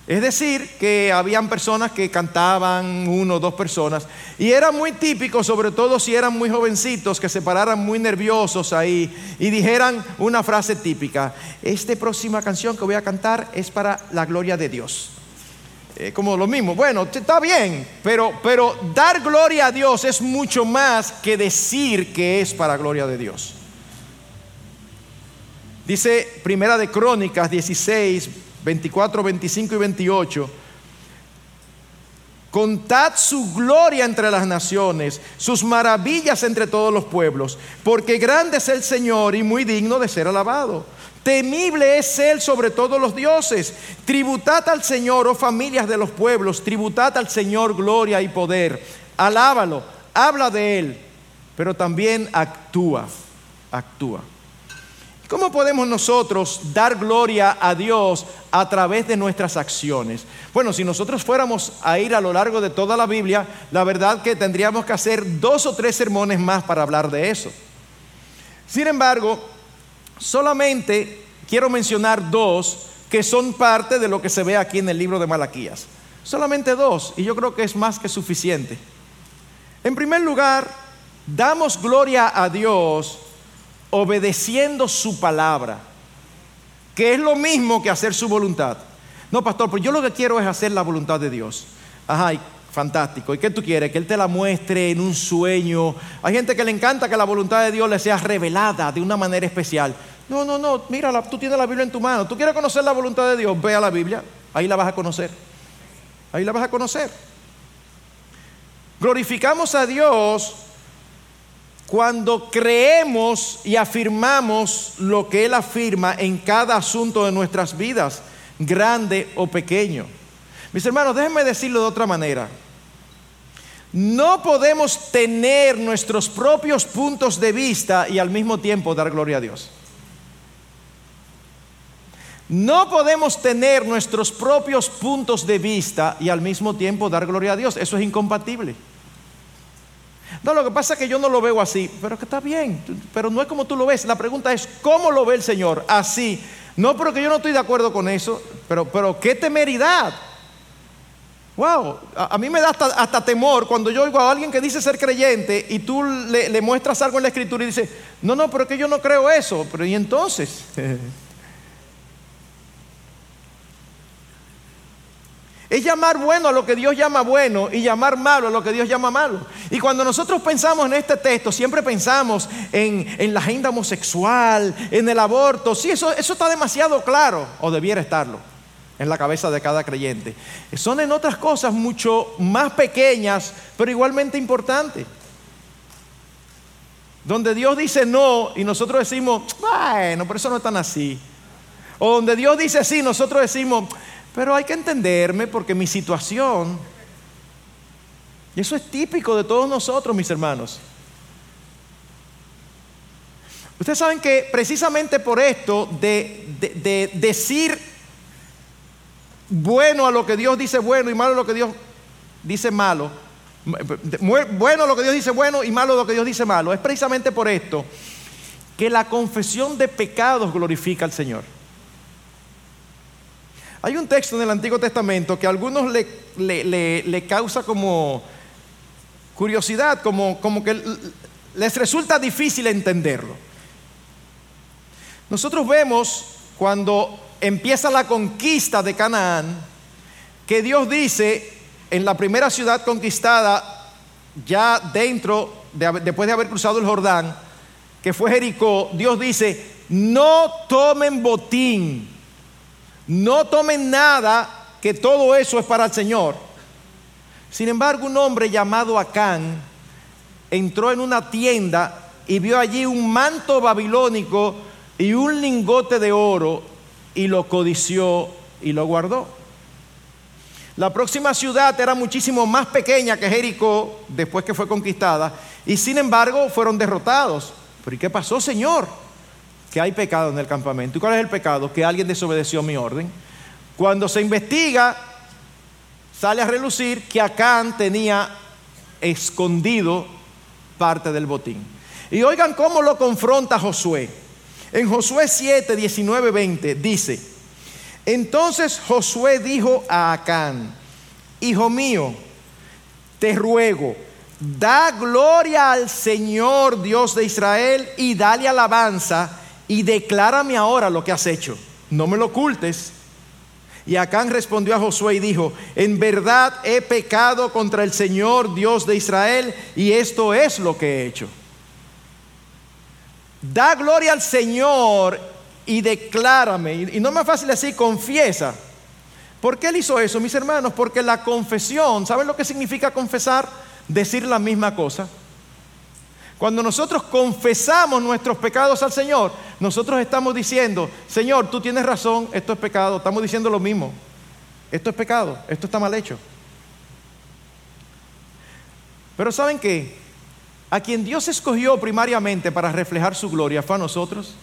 Es decir, que habían personas que cantaban, uno o dos personas, y era muy típico, sobre todo si eran muy jovencitos, que se pararan muy nerviosos ahí y dijeran una frase típica, esta próxima canción que voy a cantar es para la gloria de Dios. Como lo mismo. Bueno, está bien, pero, pero dar gloria a Dios es mucho más que decir que es para gloria de Dios. Dice Primera de Crónicas 16, 24, 25 y 28. Contad su gloria entre las naciones, sus maravillas entre todos los pueblos, porque grande es el Señor y muy digno de ser alabado. Temible es Él sobre todos los dioses. Tributad al Señor, oh familias de los pueblos, tributad al Señor gloria y poder. Alábalo, habla de Él, pero también actúa, actúa. ¿Cómo podemos nosotros dar gloria a Dios a través de nuestras acciones? Bueno, si nosotros fuéramos a ir a lo largo de toda la Biblia, la verdad que tendríamos que hacer dos o tres sermones más para hablar de eso. Sin embargo, Solamente quiero mencionar dos que son parte de lo que se ve aquí en el libro de Malaquías. Solamente dos, y yo creo que es más que suficiente. En primer lugar, damos gloria a Dios obedeciendo su palabra, que es lo mismo que hacer su voluntad. No, pastor, pero yo lo que quiero es hacer la voluntad de Dios. Ajá, fantástico. ¿Y qué tú quieres? Que Él te la muestre en un sueño. Hay gente que le encanta que la voluntad de Dios le sea revelada de una manera especial. No, no, no, mira, tú tienes la Biblia en tu mano. ¿Tú quieres conocer la voluntad de Dios? Ve a la Biblia, ahí la vas a conocer. Ahí la vas a conocer. Glorificamos a Dios cuando creemos y afirmamos lo que Él afirma en cada asunto de nuestras vidas, grande o pequeño. Mis hermanos, déjenme decirlo de otra manera. No podemos tener nuestros propios puntos de vista y al mismo tiempo dar gloria a Dios. No podemos tener nuestros propios puntos de vista y al mismo tiempo dar gloria a Dios. Eso es incompatible. No, lo que pasa es que yo no lo veo así, pero que está bien, pero no es como tú lo ves. La pregunta es, ¿cómo lo ve el Señor? Así. No, pero que yo no estoy de acuerdo con eso, pero, pero qué temeridad. Wow, a, mí me da hasta, temor cuando yo oigo a alguien que dice ser creyente y tú le, muestras algo en la escritura y dice, no, no, pero es que yo no creo eso. Pero ¿y entonces? [laughs] Es llamar bueno a lo que Dios llama bueno y llamar malo a lo que Dios llama malo. Y cuando nosotros pensamos en este texto, siempre pensamos en, la agenda homosexual, en el aborto. Sí, eso está demasiado claro, o debiera estarlo en la cabeza de cada creyente. Son en otras cosas mucho más pequeñas, pero igualmente importantes. Donde Dios dice no y nosotros decimos, bueno, pero eso no es tan así. O donde Dios dice sí, nosotros decimos, pero hay que entenderme porque mi situación, y eso es típico de todos nosotros, mis hermanos. Ustedes saben que precisamente por esto de, de decir bueno a lo que Dios dice bueno y malo a lo que Dios dice malo, bueno a lo que Dios dice bueno y malo a lo que Dios dice malo, es precisamente por esto que la confesión de pecados glorifica al Señor. Hay un texto en el Antiguo Testamento que a algunos le, causa como curiosidad, como, como que les resulta difícil entenderlo. Nosotros vemos cuando empieza la conquista de Canaán, que Dios dice en la primera ciudad conquistada, ya dentro, después de haber cruzado el Jordán, que fue Jericó, Dios dice, no tomen botín, no tomen nada, que todo eso es para el Señor. Sin embargo, un hombre llamado Acán entró en una tienda y vio allí un manto babilónico y un lingote de oro y lo codició y lo guardó. La próxima ciudad era muchísimo más pequeña que Jericó después que fue conquistada y sin embargo fueron derrotados. ¿Pero y qué pasó, Señor? Que hay pecado en el campamento. ¿Y cuál es el pecado? Que alguien desobedeció mi orden. Cuando se investiga, sale a relucir que Acán tenía escondido parte del botín. Y oigan cómo lo confronta Josué. En Josué 7, 19, 20 dice, entonces Josué dijo a Acán, hijo mío, te ruego, da gloria al Señor Dios de Israel y dale alabanza y declárame ahora lo que has hecho. No me lo ocultes. Y Acán respondió a Josué y dijo, en verdad he pecado contra el Señor Dios de Israel y esto es lo que he hecho. Da gloria al Señor y declárame. Y no es más fácil decir, confiesa. ¿Por qué él hizo eso, mis hermanos? Porque la confesión, ¿saben lo que significa confesar? Decir la misma cosa. Cuando nosotros confesamos nuestros pecados al Señor, nosotros estamos diciendo, Señor, tú tienes razón, esto es pecado. Estamos diciendo lo mismo. Esto es pecado, esto está mal hecho. Pero ¿saben qué? A quien Dios escogió primariamente para reflejar su gloria fue a nosotros.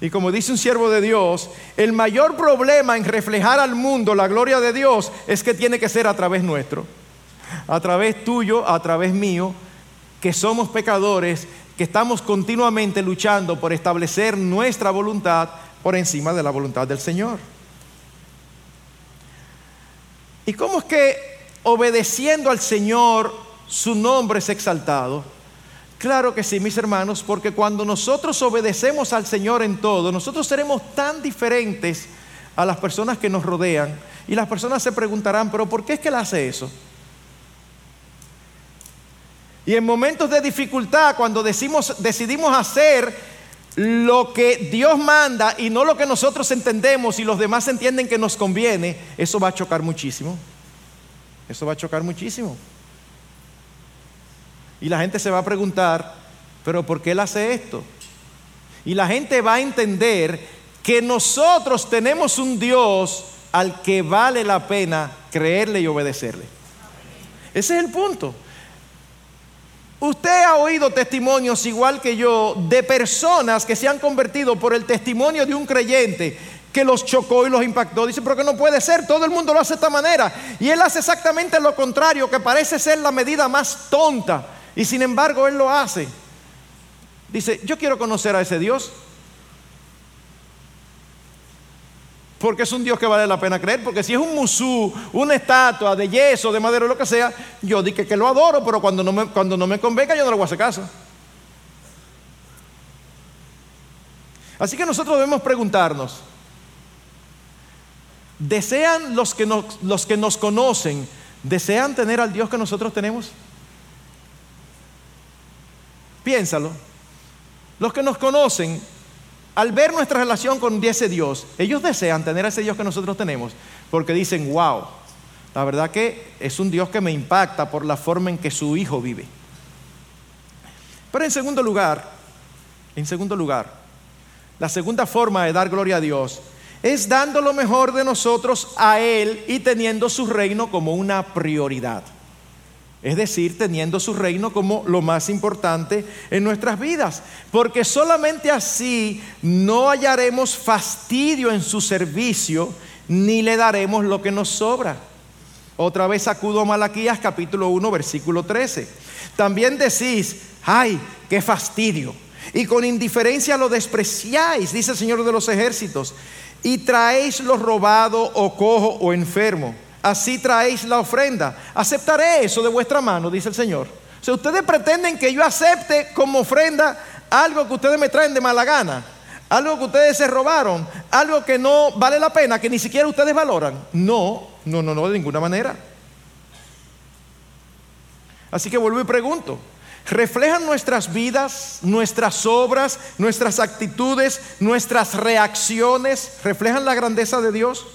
Y como dice un siervo de Dios, el mayor problema en reflejar al mundo la gloria de Dios es que tiene que ser a través nuestro, a través tuyo, a través mío, que somos pecadores, que estamos continuamente luchando por establecer nuestra voluntad por encima de la voluntad del Señor. ¿Y cómo es que obedeciendo al Señor su nombre es exaltado? Claro que sí, mis hermanos, porque cuando nosotros obedecemos al Señor en todo, nosotros seremos tan diferentes a las personas que nos rodean y las personas se preguntarán, pero ¿por qué es que Él hace eso? Y en momentos de dificultad, cuando decimos, decidimos hacer lo que Dios manda y no lo que nosotros entendemos y los demás entienden que nos conviene, eso va a chocar muchísimo. Eso va a chocar muchísimo. Y la gente se va a preguntar, pero ¿por qué Él hace esto? Y la gente va a entender que nosotros tenemos un Dios al que vale la pena creerle y obedecerle. Ese es el punto. Usted ha oído testimonios igual que yo de personas que se han convertido por el testimonio de un creyente que los chocó y los impactó. Dice, pero que no puede ser, todo el mundo lo hace de esta manera. Y él hace exactamente lo contrario, que parece ser la medida más tonta. Y sin embargo, él lo hace. Dice, yo quiero conocer a ese Dios. Porque es un Dios que vale la pena creer. Porque si es un musú, una estatua de yeso, de madera, lo que sea, yo dije que lo adoro, pero cuando no me, cuando no me convenga yo no le voy a hacer caso. Así que nosotros debemos preguntarnos, ¿desean los que nos, los que nos conocen, desean tener al Dios que nosotros tenemos? Piénsalo. Los que nos conocen al ver nuestra relación con ese Dios, ellos desean tener ese Dios que nosotros tenemos, porque dicen, wow, la verdad que es un Dios que me impacta por la forma en que su hijo vive. Pero en segundo lugar, en segundo lugar, la segunda forma de dar gloria a Dios es dando lo mejor de nosotros a Él y teniendo su reino como una prioridad. Es decir, teniendo su reino como lo más importante en nuestras vidas. Porque solamente así no hallaremos fastidio en su servicio, ni le daremos lo que nos sobra. Otra vez acudo a Malaquías capítulo 1, versículo 13. También decís, ay, qué fastidio. Y con indiferencia lo despreciáis, dice el Señor de los ejércitos, y traéis lo robado o cojo o enfermo así traéis la ofrenda. Aceptaré eso de vuestra mano, dice el Señor. O sea, ustedes pretenden que yo acepte como ofrenda algo que ustedes me traen de mala gana, algo que ustedes se robaron, algo que no vale la pena, que ni siquiera ustedes valoran. No, no, no, no, de ninguna manera. Así que vuelvo y pregunto, ¿reflejan nuestras vidas, nuestras obras, nuestras actitudes, nuestras reacciones, reflejan la grandeza de Dios?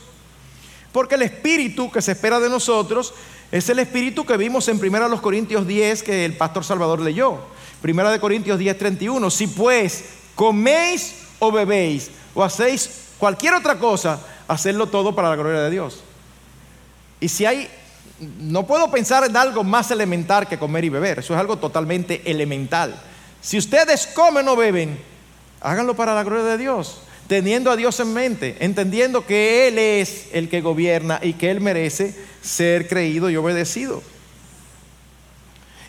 Porque el espíritu que se espera de nosotros es el espíritu que vimos en 1 Corintios 10 que el pastor Salvador leyó. 1 Corintios 10, 31. Si pues coméis o bebéis o hacéis cualquier otra cosa, hacedlo todo para la gloria de Dios. Y si hay, no puedo pensar en algo más elemental que comer y beber. Eso es algo totalmente elemental. Si ustedes comen o beben, háganlo para la gloria de Dios teniendo a Dios en mente, entendiendo que Él es el que gobierna y que Él merece ser creído y obedecido.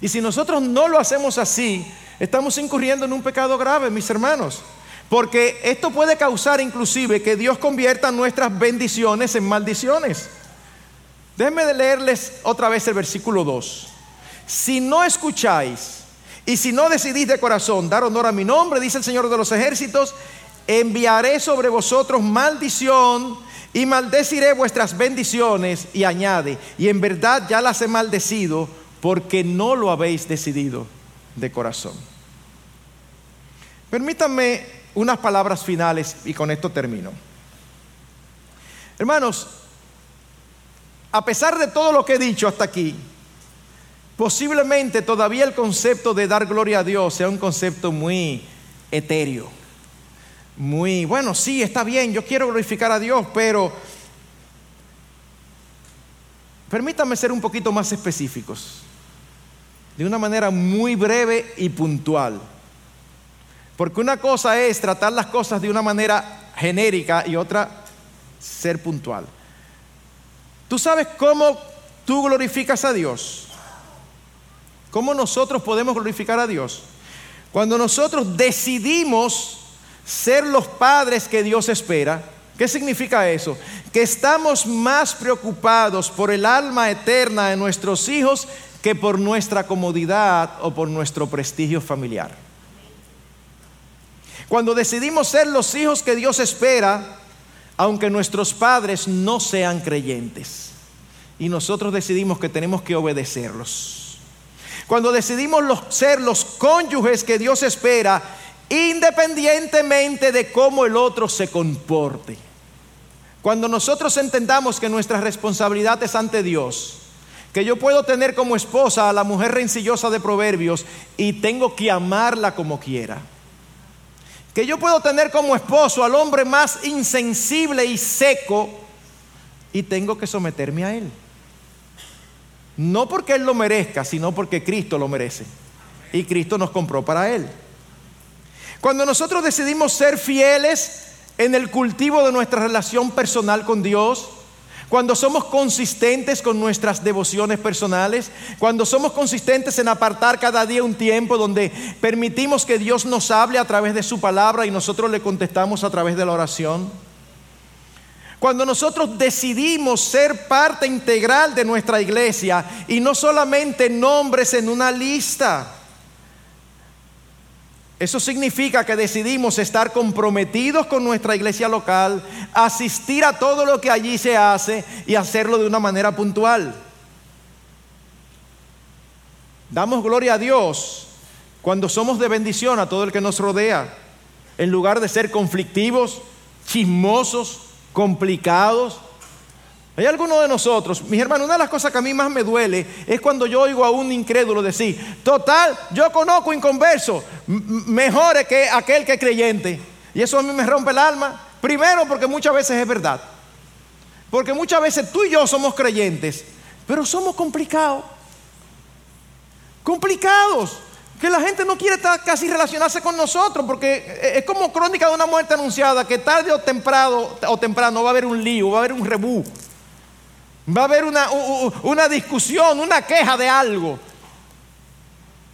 Y si nosotros no lo hacemos así, estamos incurriendo en un pecado grave, mis hermanos. Porque esto puede causar inclusive que Dios convierta nuestras bendiciones en maldiciones. Déjenme leerles otra vez el versículo 2. Si no escucháis y si no decidís de corazón dar honor a mi nombre, dice el Señor de los ejércitos, enviaré sobre vosotros maldición y maldeciré vuestras bendiciones. Y añade, y en verdad ya las he maldecido porque no lo habéis decidido de corazón. Permítanme unas palabras finales y con esto termino. Hermanos, a pesar de todo lo que he dicho hasta aquí, posiblemente todavía el concepto de dar gloria a Dios sea un concepto muy etéreo muy, bueno, sí, está bien, yo quiero glorificar a Dios, pero permítanme ser un poquito más específicos, de una manera muy breve y puntual. Porque una cosa es tratar las cosas de una manera genérica y otra ser puntual. ¿Tú sabes cómo tú glorificas a Dios? ¿Cómo nosotros podemos glorificar a Dios? Cuando nosotros decidimos ser los padres que Dios espera, ¿qué significa eso? Que estamos más preocupados por el alma eterna de nuestros hijos que por nuestra comodidad o por nuestro prestigio familiar. Cuando decidimos ser los hijos que Dios espera, aunque nuestros padres no sean creyentes, y nosotros decidimos que tenemos que obedecerlos. Cuando decidimos ser los cónyuges que Dios espera, independientemente de cómo el otro se comporte. Cuando nosotros entendamos que nuestra responsabilidad es ante Dios, que yo puedo tener como esposa a la mujer rencillosa de Proverbios y tengo que amarla como quiera. Que yo puedo tener como esposo al hombre más insensible y seco y tengo que someterme a él. No porque él lo merezca, sino porque Cristo lo merece. Y Cristo nos compró para él. Cuando nosotros decidimos ser fieles en el cultivo de nuestra relación personal con Dios, cuando somos consistentes con nuestras devociones personales, cuando somos consistentes en apartar cada día un tiempo donde permitimos que Dios nos hable a través de su palabra y nosotros le contestamos a través de la oración. Cuando nosotros decidimos ser parte integral de nuestra iglesia y no solamente nombres en una lista. Eso significa que decidimos estar comprometidos con nuestra iglesia local, asistir a todo lo que allí se hace y hacerlo de una manera puntual. Damos gloria a Dios cuando somos de bendición a todo el que nos rodea, en lugar de ser conflictivos, chismosos, complicados. Hay algunos de nosotros, mis hermanos, una de las cosas que a mí más me duele es cuando yo oigo a un incrédulo decir, total, yo conozco inconverso, mejor que aquel que es creyente. Y eso a mí me rompe el alma. Primero porque muchas veces es verdad. Porque muchas veces tú y yo somos creyentes, pero somos complicados. Complicados. Que la gente no quiere casi relacionarse con nosotros porque es como crónica de una muerte anunciada que tarde o temprano, o temprano va a haber un lío, va a haber un rebú. Va a haber una, una discusión, una queja de algo.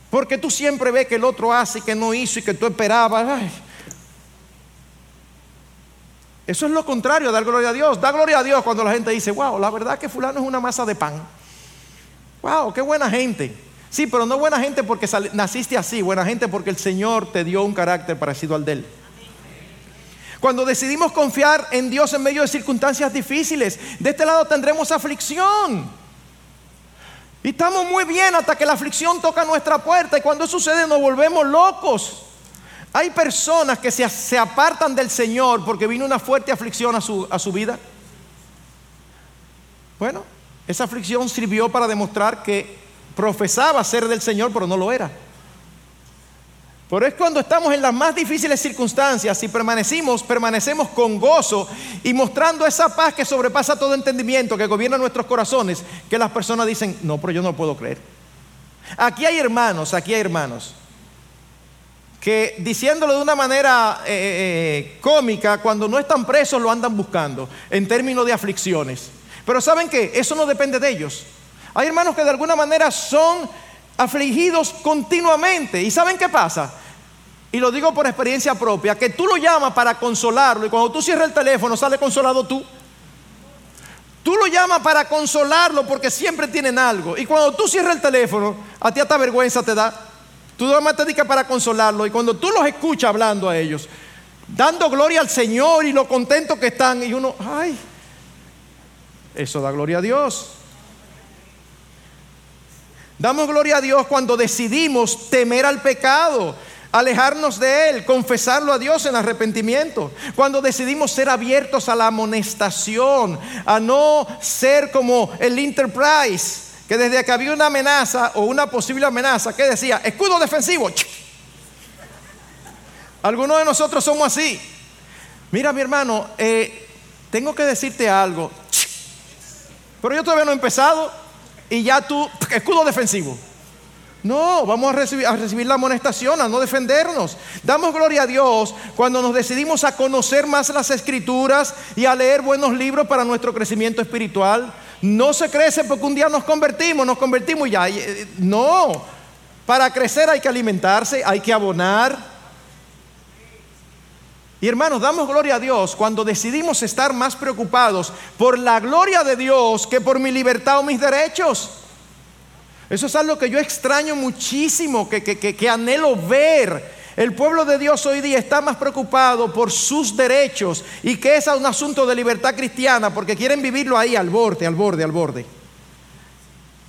Porque tú siempre ves que el otro hace y que no hizo y que tú esperabas. Eso es lo contrario, dar gloria a Dios. Da gloria a Dios cuando la gente dice, wow, la verdad que fulano es una masa de pan. Wow, qué buena gente. Sí, pero no buena gente porque naciste así, buena gente porque el Señor te dio un carácter parecido al de Él. Cuando decidimos confiar en Dios en medio de circunstancias difíciles, de este lado tendremos aflicción. Y estamos muy bien hasta que la aflicción toca nuestra puerta y cuando sucede nos volvemos locos. Hay personas que se, apartan del Señor porque vino una fuerte aflicción a su, a su vida. Bueno, esa aflicción sirvió para demostrar que profesaba ser del Señor, pero no lo era. Pero es cuando estamos en las más difíciles circunstancias y permanecimos, permanecemos con gozo y mostrando esa paz que sobrepasa todo entendimiento, que gobierna nuestros corazones, que las personas dicen, no, pero yo no puedo creer. Aquí hay hermanos, aquí hay hermanos, que diciéndolo de una manera eh, eh, eh, cómica, cuando no están presos lo andan buscando en términos de aflicciones. Pero ¿saben qué? Eso no depende de ellos. Hay hermanos que de alguna manera son afligidos continuamente. ¿Y saben qué pasa? Y lo digo por experiencia propia, que tú lo llamas para consolarlo y cuando tú cierras el teléfono sale consolado tú. Tú lo llamas para consolarlo porque siempre tienen algo. Y cuando tú cierras el teléfono, a ti hasta vergüenza te da. Tú más te dedicas para consolarlo. Y cuando tú los escuchas hablando a ellos, dando gloria al Señor y lo contentos que están, y uno, ay, eso da gloria a Dios. Damos gloria a Dios cuando decidimos temer al pecado, alejarnos de él, confesarlo a Dios en arrepentimiento. Cuando decidimos ser abiertos a la amonestación, a no ser como el Enterprise, que desde que había una amenaza o una posible amenaza, que decía, escudo defensivo. Algunos de nosotros somos así. Mira mi hermano, eh, tengo que decirte algo, pero yo todavía no he empezado y ya tú, escudo defensivo. No, vamos a recibir, a recibir, la amonestación, a no defendernos. Damos gloria a Dios cuando nos decidimos a conocer más las escrituras y a leer buenos libros para nuestro crecimiento espiritual. No se crece porque un día nos convertimos, nos convertimos y ya. Eh, no, Para crecer hay que alimentarse, hay que abonar. Y hermanos, damos gloria a Dios cuando decidimos estar más preocupados por la gloria de Dios que por mi libertad o mis derechos. Eso es algo que yo extraño muchísimo, que, que anhelo ver el pueblo de Dios hoy día está más preocupado por sus derechos y que es un asunto de libertad cristiana porque quieren vivirlo ahí al borde, al borde, al borde.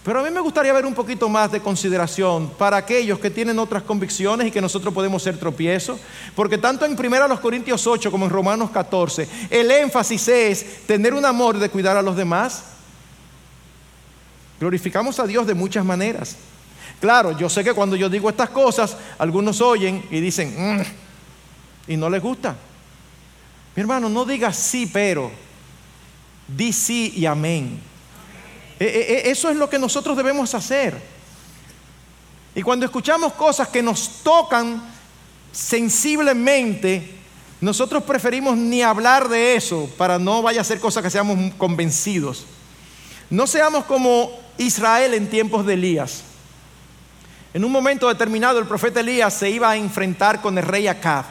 Pero a mí me gustaría ver un poquito más de consideración para aquellos que tienen otras convicciones y que nosotros podemos ser tropiezos, porque tanto en 1 Corintios 8 como en Romanos 14, el énfasis es tener un amor de cuidar a los demás. Glorificamos a Dios de muchas maneras. Claro, yo sé que cuando yo digo estas cosas, algunos oyen y dicen, mm", y no les gusta. Mi hermano, no diga sí, pero, di sí y amén. E, e, e, eso es lo que nosotros debemos hacer. Y cuando escuchamos cosas que nos tocan sensiblemente, nosotros preferimos ni hablar de eso para no vaya a ser cosas que seamos convencidos. No seamos como Israel en tiempos de Elías. En un momento determinado el profeta Elías se iba a enfrentar con el rey Acab.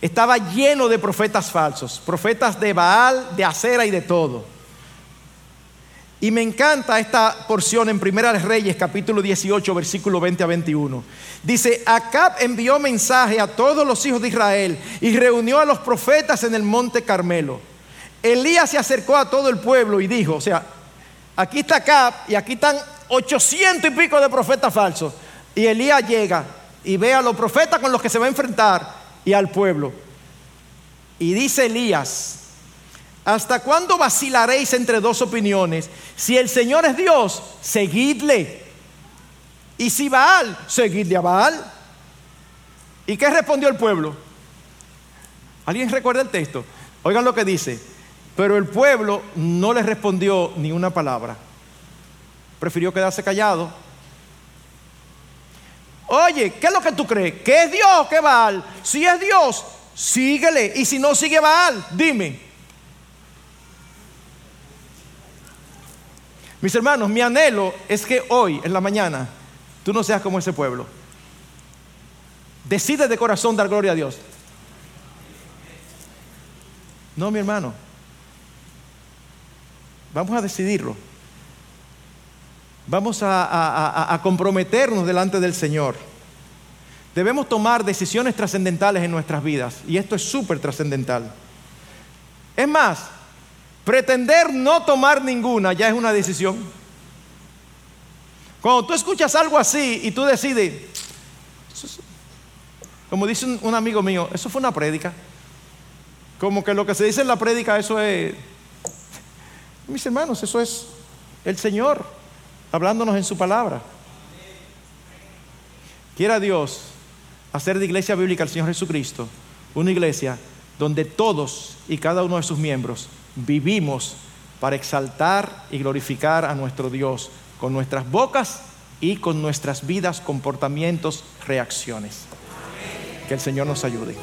Estaba lleno de profetas falsos, profetas de Baal, de Acera y de todo. Y me encanta esta porción en Primera de Reyes, capítulo 18, versículo 20 a 21. Dice, Acab envió mensaje a todos los hijos de Israel y reunió a los profetas en el monte Carmelo. Elías se acercó a todo el pueblo y dijo, o sea, aquí está Acab y aquí están ochocientos y pico de profetas falsos. Y Elías llega y ve a los profetas con los que se va a enfrentar y al pueblo. Y dice Elías, ¿hasta cuándo vacilaréis entre dos opiniones? Si el Señor es Dios, seguidle. Y si Baal, seguidle a Baal. ¿Y qué respondió el pueblo? ¿Alguien recuerda el texto? Oigan lo que dice. Pero el pueblo no le respondió ni una palabra. Prefirió quedarse callado Oye, ¿qué es lo que tú crees? ¿Que es Dios que Baal? Si es Dios, síguele. Y si no sigue Baal, dime. Mis hermanos, mi anhelo es que hoy, en la mañana, tú no seas como ese pueblo. Decide de corazón dar gloria a Dios. No, mi hermano. Vamos a decidirlo. Vamos a, comprometernos delante del Señor. Debemos tomar decisiones trascendentales en nuestras vidas y esto es súper trascendental. Es más, pretender no tomar ninguna ya es una decisión. Cuando tú escuchas algo así y tú decides, como dice un, amigo mío, eso fue una prédica. Como que lo que se dice en la prédica, eso es, mis hermanos, eso es el Señor hablándonos en su palabra. Quiera Dios hacer de iglesia bíblica al Señor Jesucristo una iglesia donde todos y cada uno de sus miembros vivimos para exaltar y glorificar a nuestro Dios con nuestras bocas y con nuestras vidas, comportamientos, reacciones. Que el Señor nos ayude.